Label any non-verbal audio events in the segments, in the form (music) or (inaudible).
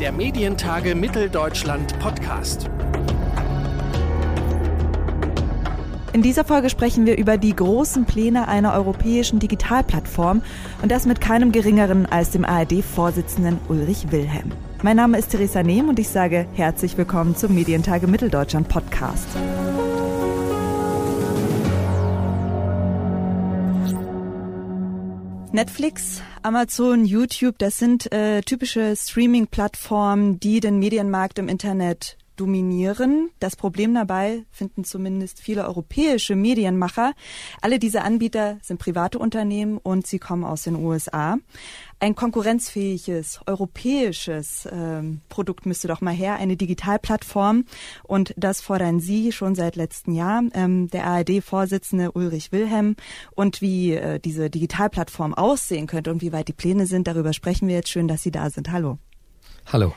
Der Medientage Mitteldeutschland Podcast. In dieser Folge sprechen wir über die großen Pläne einer europäischen Digitalplattform und das mit keinem geringeren als dem ARD-Vorsitzenden Ulrich Wilhelm. Mein Name ist Theresa Nehm und ich sage herzlich willkommen zum Medientage Mitteldeutschland Podcast. Netflix, Amazon, YouTube, das sind äh, typische Streaming-Plattformen, die den Medienmarkt im Internet dominieren. Das Problem dabei finden zumindest viele europäische Medienmacher. Alle diese Anbieter sind private Unternehmen und sie kommen aus den USA. Ein konkurrenzfähiges europäisches ähm, Produkt müsste doch mal her, eine Digitalplattform. Und das fordern Sie schon seit letztem Jahr, ähm, der ARD-Vorsitzende Ulrich Wilhelm. Und wie äh, diese Digitalplattform aussehen könnte und wie weit die Pläne sind, darüber sprechen wir jetzt. Schön, dass Sie da sind. Hallo. Hallo.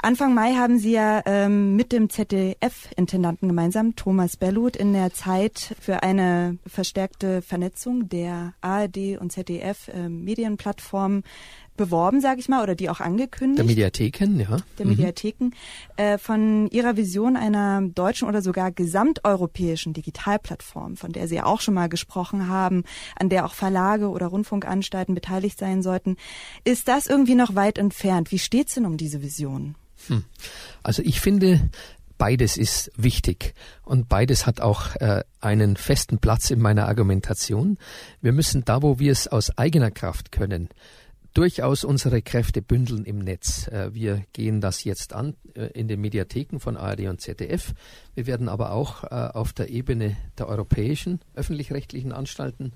Anfang Mai haben Sie ja ähm, mit dem ZDF-Intendanten gemeinsam, Thomas Bellut, in der Zeit für eine verstärkte Vernetzung der ARD und ZDF-Medienplattformen äh, beworben, sage ich mal, oder die auch angekündigt. Der Mediatheken, ja. Der mhm. Mediatheken, äh, von Ihrer Vision einer deutschen oder sogar gesamteuropäischen Digitalplattform, von der Sie auch schon mal gesprochen haben, an der auch Verlage oder Rundfunkanstalten beteiligt sein sollten. Ist das irgendwie noch weit entfernt? Wie steht's denn um diese Vision? Hm. Also ich finde, beides ist wichtig und beides hat auch äh, einen festen Platz in meiner Argumentation. Wir müssen da, wo wir es aus eigener Kraft können, durchaus unsere Kräfte bündeln im Netz. Äh, wir gehen das jetzt an äh, in den Mediatheken von ARD und ZDF. Wir werden aber auch äh, auf der Ebene der europäischen öffentlich-rechtlichen Anstalten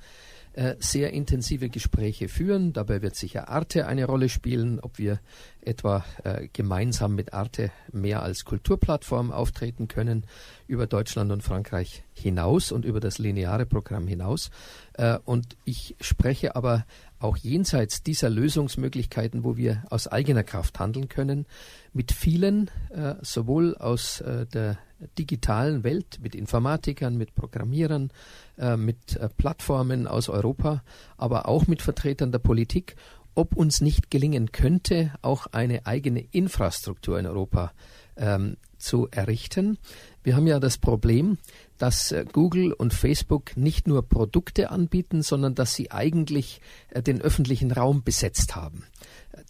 äh, sehr intensive Gespräche führen. Dabei wird sicher Arte eine Rolle spielen, ob wir etwa äh, gemeinsam mit Arte mehr als Kulturplattform auftreten können über Deutschland und Frankreich hinaus und über das lineare Programm hinaus. Äh, und ich spreche aber auch jenseits dieser Lösungsmöglichkeiten, wo wir aus eigener Kraft handeln können, mit vielen, äh, sowohl aus äh, der digitalen Welt, mit Informatikern, mit Programmierern, äh, mit äh, Plattformen aus Europa, aber auch mit Vertretern der Politik, ob uns nicht gelingen könnte, auch eine eigene Infrastruktur in Europa ähm, zu errichten. Wir haben ja das Problem, dass äh, Google und Facebook nicht nur Produkte anbieten, sondern dass sie eigentlich den öffentlichen Raum besetzt haben.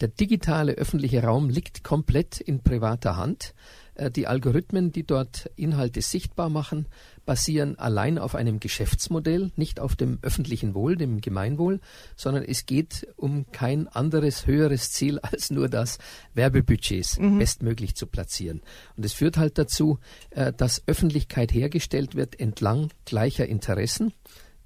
Der digitale öffentliche Raum liegt komplett in privater Hand. Äh, die Algorithmen, die dort Inhalte sichtbar machen, basieren allein auf einem Geschäftsmodell, nicht auf dem öffentlichen Wohl, dem Gemeinwohl, sondern es geht um kein anderes höheres Ziel (laughs) als nur das, Werbebudgets mhm. bestmöglich zu platzieren. Und es führt halt dazu, äh, dass Öffentlichkeit hergestellt wird entlang gleicher Interessen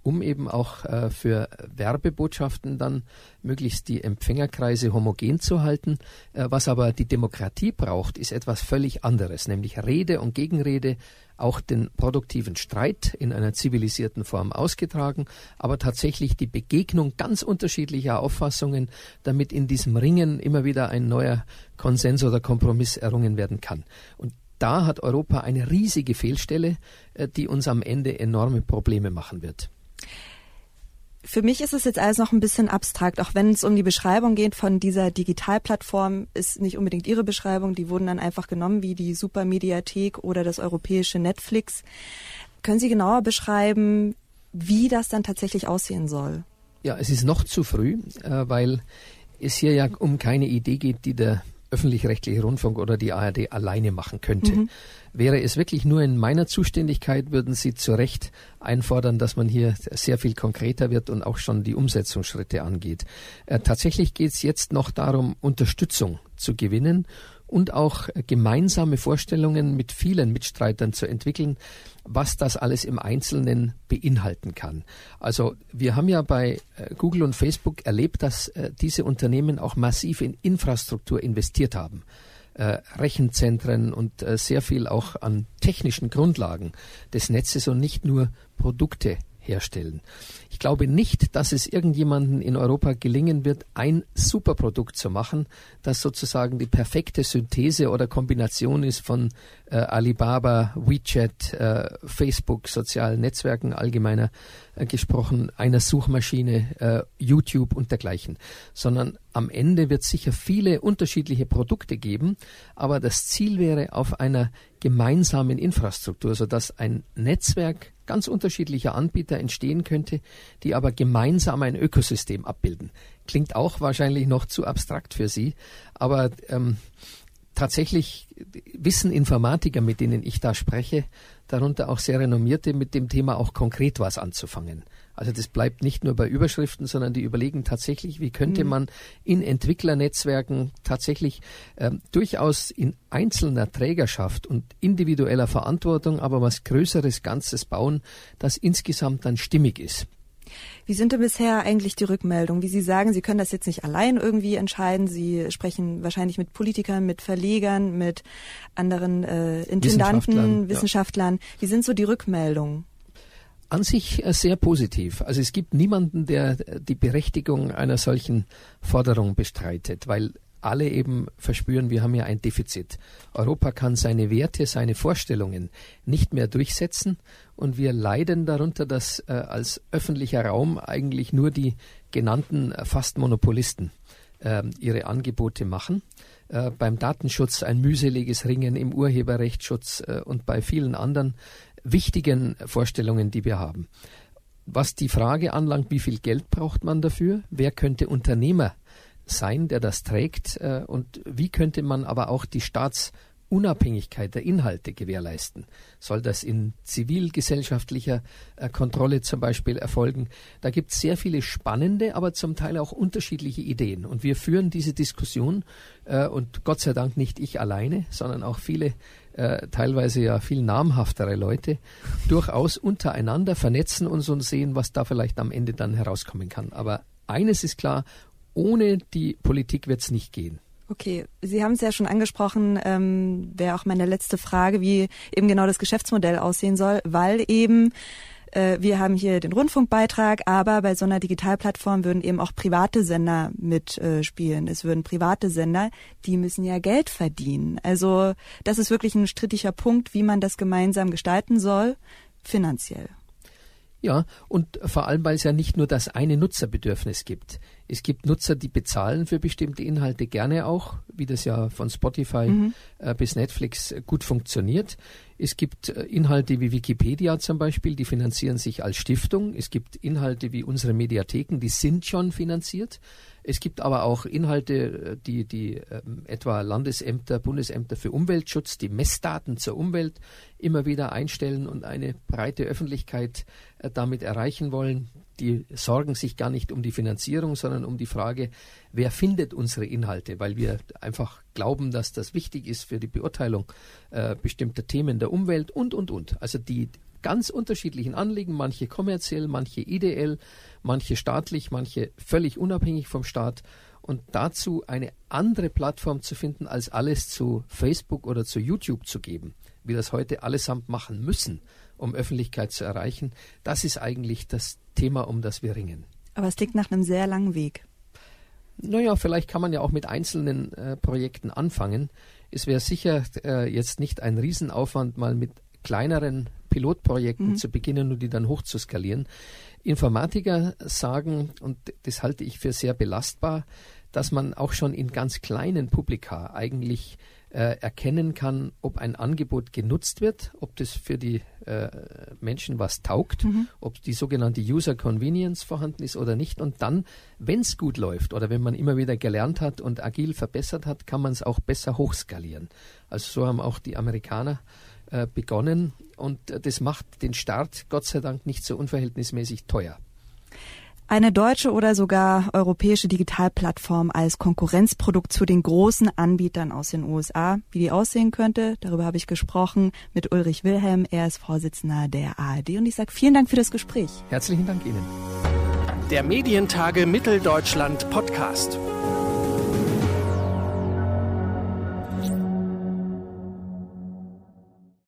um eben auch äh, für Werbebotschaften dann möglichst die Empfängerkreise homogen zu halten. Äh, was aber die Demokratie braucht, ist etwas völlig anderes, nämlich Rede und Gegenrede, auch den produktiven Streit in einer zivilisierten Form ausgetragen, aber tatsächlich die Begegnung ganz unterschiedlicher Auffassungen, damit in diesem Ringen immer wieder ein neuer Konsens oder Kompromiss errungen werden kann. Und da hat Europa eine riesige Fehlstelle, äh, die uns am Ende enorme Probleme machen wird. Für mich ist es jetzt alles noch ein bisschen abstrakt, auch wenn es um die Beschreibung geht von dieser Digitalplattform, ist nicht unbedingt Ihre Beschreibung, die wurden dann einfach genommen wie die Supermediathek oder das europäische Netflix. Können Sie genauer beschreiben, wie das dann tatsächlich aussehen soll? Ja, es ist noch zu früh, äh, weil es hier ja um keine Idee geht, die der öffentlich-rechtliche Rundfunk oder die ARD alleine machen könnte. Mhm. Wäre es wirklich nur in meiner Zuständigkeit, würden Sie zu Recht einfordern, dass man hier sehr viel konkreter wird und auch schon die Umsetzungsschritte angeht. Äh, tatsächlich geht es jetzt noch darum, Unterstützung zu gewinnen und auch gemeinsame Vorstellungen mit vielen Mitstreitern zu entwickeln, was das alles im Einzelnen beinhalten kann. Also wir haben ja bei äh, Google und Facebook erlebt, dass äh, diese Unternehmen auch massiv in Infrastruktur investiert haben. Äh, Rechenzentren und sehr viel auch an technischen Grundlagen des Netzes und nicht nur Produkte herstellen. Ich glaube nicht, dass es irgendjemanden in Europa gelingen wird, ein Superprodukt zu machen, das sozusagen die perfekte Synthese oder Kombination ist von äh, Alibaba, WeChat, äh, Facebook, sozialen Netzwerken allgemeiner äh, gesprochen, einer Suchmaschine, äh, YouTube und dergleichen, sondern am Ende wird es sicher viele unterschiedliche Produkte geben, aber das Ziel wäre auf einer gemeinsamen Infrastruktur, sodass ein Netzwerk ganz unterschiedlicher Anbieter entstehen könnte, die aber gemeinsam ein Ökosystem abbilden. Klingt auch wahrscheinlich noch zu abstrakt für Sie, aber ähm, tatsächlich wissen Informatiker, mit denen ich da spreche, darunter auch sehr renommierte, mit dem Thema auch konkret was anzufangen. Also das bleibt nicht nur bei Überschriften, sondern die überlegen tatsächlich, wie könnte mhm. man in Entwicklernetzwerken tatsächlich ähm, durchaus in einzelner Trägerschaft und individueller Verantwortung aber was Größeres Ganzes bauen, das insgesamt dann stimmig ist. Wie sind denn bisher eigentlich die Rückmeldungen? Wie Sie sagen, Sie können das jetzt nicht allein irgendwie entscheiden. Sie sprechen wahrscheinlich mit Politikern, mit Verlegern, mit anderen äh, Intendanten, Wissenschaftlern. Wissenschaftlern. Ja. Wie sind so die Rückmeldungen? An sich äh, sehr positiv. Also es gibt niemanden, der die Berechtigung einer solchen Forderung bestreitet, weil alle eben verspüren, wir haben ja ein Defizit. Europa kann seine Werte, seine Vorstellungen nicht mehr durchsetzen und wir leiden darunter, dass äh, als öffentlicher Raum eigentlich nur die genannten äh, fast Monopolisten äh, ihre Angebote machen. Äh, beim Datenschutz ein mühseliges Ringen, im Urheberrechtsschutz äh, und bei vielen anderen wichtigen Vorstellungen, die wir haben. Was die Frage anlangt, wie viel Geld braucht man dafür? Wer könnte Unternehmer sein, der das trägt äh, und wie könnte man aber auch die Staatsunabhängigkeit der Inhalte gewährleisten? Soll das in zivilgesellschaftlicher äh, Kontrolle zum Beispiel erfolgen? Da gibt es sehr viele spannende, aber zum Teil auch unterschiedliche Ideen. Und wir führen diese Diskussion äh, und Gott sei Dank nicht ich alleine, sondern auch viele teilweise ja viel namhaftere Leute, durchaus untereinander vernetzen uns und sehen, was da vielleicht am Ende dann herauskommen kann. Aber eines ist klar, ohne die Politik wird es nicht gehen. Okay, Sie haben es ja schon angesprochen, ähm, wäre auch meine letzte Frage, wie eben genau das Geschäftsmodell aussehen soll, weil eben äh, wir haben hier den Rundfunkbeitrag, aber bei so einer Digitalplattform würden eben auch private Sender mitspielen. Äh, es würden private Sender, die müssen ja Geld verdienen. Also das ist wirklich ein strittiger Punkt, wie man das gemeinsam gestalten soll, finanziell. Ja, und vor allem, weil es ja nicht nur das eine Nutzerbedürfnis gibt. Es gibt Nutzer, die bezahlen für bestimmte Inhalte gerne auch, wie das ja von Spotify mhm. äh, bis Netflix gut funktioniert. Es gibt äh, Inhalte wie Wikipedia zum Beispiel, die finanzieren sich als Stiftung. Es gibt Inhalte wie unsere Mediatheken, die sind schon finanziert. Es gibt aber auch Inhalte, äh, die, die ähm, etwa Landesämter, Bundesämter für Umweltschutz, die Messdaten zur Umwelt immer wieder einstellen und eine breite Öffentlichkeit äh, damit erreichen wollen die sorgen sich gar nicht um die Finanzierung, sondern um die Frage, wer findet unsere Inhalte, weil wir einfach glauben, dass das wichtig ist für die Beurteilung äh, bestimmter Themen der Umwelt und, und, und. Also die ganz unterschiedlichen Anliegen, manche kommerziell, manche ideell, manche staatlich, manche völlig unabhängig vom Staat. Und dazu eine andere Plattform zu finden, als alles zu Facebook oder zu YouTube zu geben, wie das heute allesamt machen müssen um Öffentlichkeit zu erreichen. Das ist eigentlich das Thema, um das wir ringen. Aber es klingt nach einem sehr langen Weg. Naja, vielleicht kann man ja auch mit einzelnen äh, Projekten anfangen. Es wäre sicher äh, jetzt nicht ein Riesenaufwand, mal mit kleineren Pilotprojekten mhm. zu beginnen und die dann hoch zu skalieren. Informatiker sagen, und das halte ich für sehr belastbar, dass man auch schon in ganz kleinen Publika eigentlich äh, erkennen kann, ob ein Angebot genutzt wird, ob das für die äh, Menschen was taugt, mhm. ob die sogenannte User Convenience vorhanden ist oder nicht. Und dann, wenn es gut läuft oder wenn man immer wieder gelernt hat und agil verbessert hat, kann man es auch besser hochskalieren. Also so haben auch die Amerikaner äh, begonnen und äh, das macht den Start Gott sei Dank nicht so unverhältnismäßig teuer. Eine deutsche oder sogar europäische Digitalplattform als Konkurrenzprodukt zu den großen Anbietern aus den USA. Wie die aussehen könnte, darüber habe ich gesprochen mit Ulrich Wilhelm. Er ist Vorsitzender der ARD und ich sage vielen Dank für das Gespräch. Herzlichen Dank Ihnen. Der Medientage Mitteldeutschland Podcast.